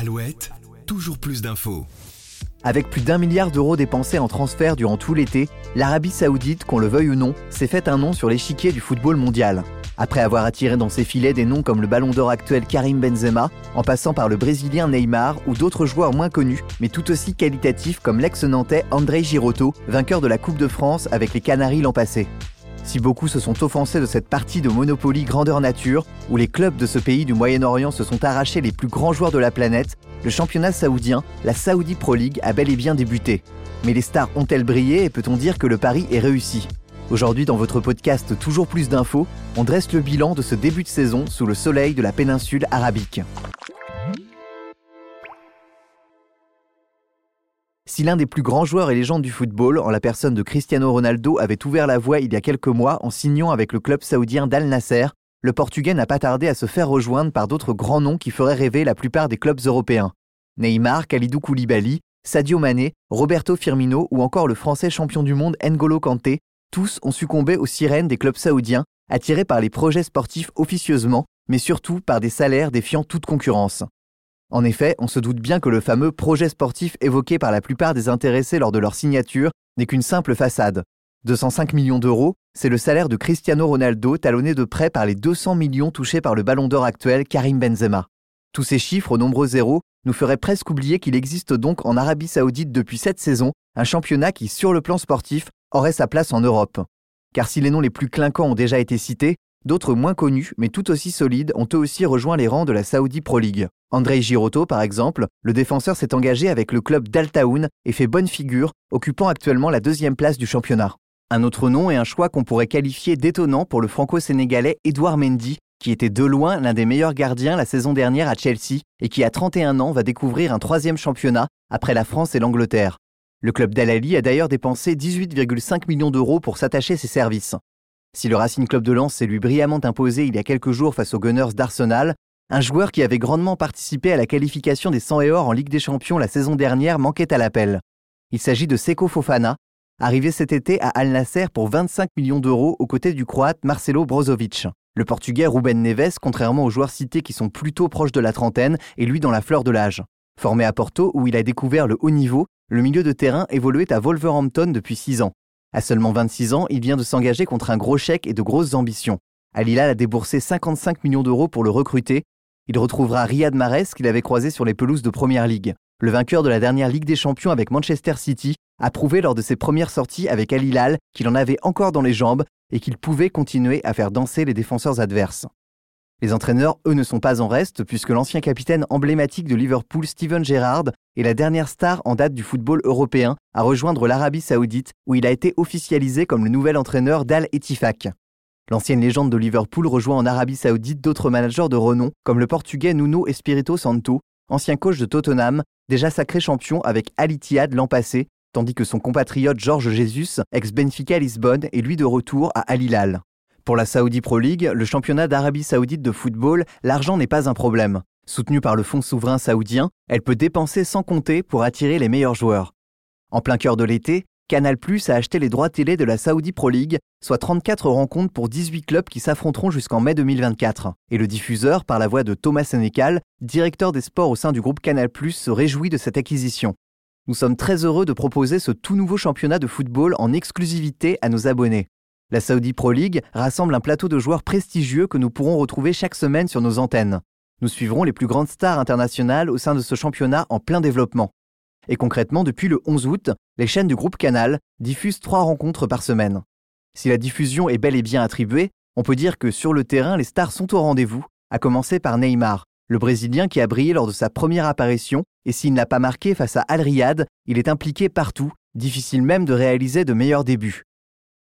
Alouette, toujours plus d'infos. Avec plus d'un milliard d'euros dépensés en transfert durant tout l'été, l'Arabie Saoudite, qu'on le veuille ou non, s'est fait un nom sur l'échiquier du football mondial. Après avoir attiré dans ses filets des noms comme le ballon d'or actuel Karim Benzema, en passant par le Brésilien Neymar ou d'autres joueurs moins connus, mais tout aussi qualitatifs comme l'ex-nantais André Girotto, vainqueur de la Coupe de France avec les Canaries l'an passé. Si beaucoup se sont offensés de cette partie de Monopoly grandeur nature, où les clubs de ce pays du Moyen-Orient se sont arrachés les plus grands joueurs de la planète, le championnat saoudien, la Saudi Pro League, a bel et bien débuté. Mais les stars ont-elles brillé et peut-on dire que le pari est réussi? Aujourd'hui, dans votre podcast Toujours plus d'infos, on dresse le bilan de ce début de saison sous le soleil de la péninsule arabique. Si l'un des plus grands joueurs et légendes du football, en la personne de Cristiano Ronaldo, avait ouvert la voie il y a quelques mois en signant avec le club saoudien d'Al Nasser, le Portugais n'a pas tardé à se faire rejoindre par d'autres grands noms qui feraient rêver la plupart des clubs européens. Neymar, Khalidou Koulibaly, Sadio Mané, Roberto Firmino ou encore le français champion du monde N'Golo Kanté, tous ont succombé aux sirènes des clubs saoudiens, attirés par les projets sportifs officieusement, mais surtout par des salaires défiant toute concurrence. En effet, on se doute bien que le fameux projet sportif évoqué par la plupart des intéressés lors de leur signature n'est qu'une simple façade. 205 millions d'euros, c'est le salaire de Cristiano Ronaldo talonné de près par les 200 millions touchés par le ballon d'or actuel Karim Benzema. Tous ces chiffres aux nombreux zéros nous feraient presque oublier qu'il existe donc en Arabie saoudite depuis cette saison un championnat qui, sur le plan sportif, aurait sa place en Europe. Car si les noms les plus clinquants ont déjà été cités, D'autres moins connus, mais tout aussi solides, ont eux aussi rejoint les rangs de la Saudi Pro League. Andrei Girotto, par exemple, le défenseur s'est engagé avec le club d'Altaoun et fait bonne figure, occupant actuellement la deuxième place du championnat. Un autre nom et un choix qu'on pourrait qualifier d'étonnant pour le franco-sénégalais Edouard Mendy, qui était de loin l'un des meilleurs gardiens la saison dernière à Chelsea et qui à 31 ans va découvrir un troisième championnat après la France et l'Angleterre. Le club d'Al-Ali a d'ailleurs dépensé 18,5 millions d'euros pour s'attacher ses services. Si le Racing Club de Lens s'est lui brillamment imposé il y a quelques jours face aux Gunners d'Arsenal, un joueur qui avait grandement participé à la qualification des 100 et or en Ligue des Champions la saison dernière manquait à l'appel. Il s'agit de Seko Fofana, arrivé cet été à Al Nasser pour 25 millions d'euros aux côtés du Croate Marcelo Brozovic. Le Portugais Ruben Neves, contrairement aux joueurs cités qui sont plutôt proches de la trentaine, est lui dans la fleur de l'âge. Formé à Porto, où il a découvert le haut niveau, le milieu de terrain évoluait à Wolverhampton depuis 6 ans. À seulement 26 ans, il vient de s'engager contre un gros chèque et de grosses ambitions. Al Hilal a déboursé 55 millions d'euros pour le recruter. Il retrouvera Riyad Mahrez qu'il avait croisé sur les pelouses de Première Ligue. Le vainqueur de la dernière Ligue des Champions avec Manchester City a prouvé lors de ses premières sorties avec Al Hilal qu'il en avait encore dans les jambes et qu'il pouvait continuer à faire danser les défenseurs adverses. Les entraîneurs, eux, ne sont pas en reste, puisque l'ancien capitaine emblématique de Liverpool, Steven Gerrard, est la dernière star en date du football européen à rejoindre l'Arabie Saoudite, où il a été officialisé comme le nouvel entraîneur d'Al Ettifaq. L'ancienne légende de Liverpool rejoint en Arabie Saoudite d'autres managers de renom, comme le portugais Nuno Espirito Santo, ancien coach de Tottenham, déjà sacré champion avec Al l'an passé, tandis que son compatriote Georges Jesus, ex-Benfica Lisbonne, est lui de retour à Al Hilal. Pour la Saudi Pro League, le championnat d'Arabie Saoudite de football, l'argent n'est pas un problème. Soutenue par le fonds souverain saoudien, elle peut dépenser sans compter pour attirer les meilleurs joueurs. En plein cœur de l'été, Canal Plus a acheté les droits télé de la Saudi Pro League, soit 34 rencontres pour 18 clubs qui s'affronteront jusqu'en mai 2024. Et le diffuseur, par la voix de Thomas Sénécal, directeur des sports au sein du groupe Canal Plus, se réjouit de cette acquisition. Nous sommes très heureux de proposer ce tout nouveau championnat de football en exclusivité à nos abonnés. La Saudi Pro League rassemble un plateau de joueurs prestigieux que nous pourrons retrouver chaque semaine sur nos antennes. Nous suivrons les plus grandes stars internationales au sein de ce championnat en plein développement. Et concrètement, depuis le 11 août, les chaînes du groupe Canal diffusent trois rencontres par semaine. Si la diffusion est bel et bien attribuée, on peut dire que sur le terrain, les stars sont au rendez-vous, à commencer par Neymar, le Brésilien qui a brillé lors de sa première apparition, et s'il n'a pas marqué face à Al Riyad, il est impliqué partout, difficile même de réaliser de meilleurs débuts.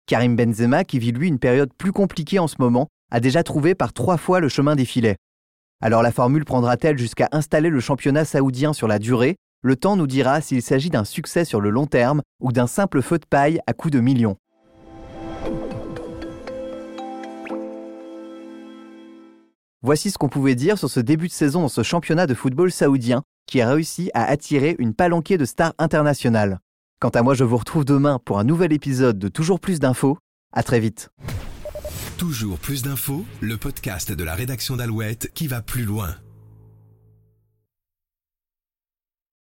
Karim Benzema, qui vit lui une période plus compliquée en ce moment, a déjà trouvé par trois fois le chemin des filets. Alors la formule prendra-t-elle jusqu'à installer le championnat saoudien sur la durée? Le temps nous dira s'il s'agit d'un succès sur le long terme ou d'un simple feu de paille à coups de millions. Voici ce qu'on pouvait dire sur ce début de saison dans ce championnat de football saoudien qui a réussi à attirer une palanquée de stars internationales. Quant à moi, je vous retrouve demain pour un nouvel épisode de Toujours plus d'infos. À très vite. Toujours plus d'infos, le podcast de la rédaction d'Alouette qui va plus loin.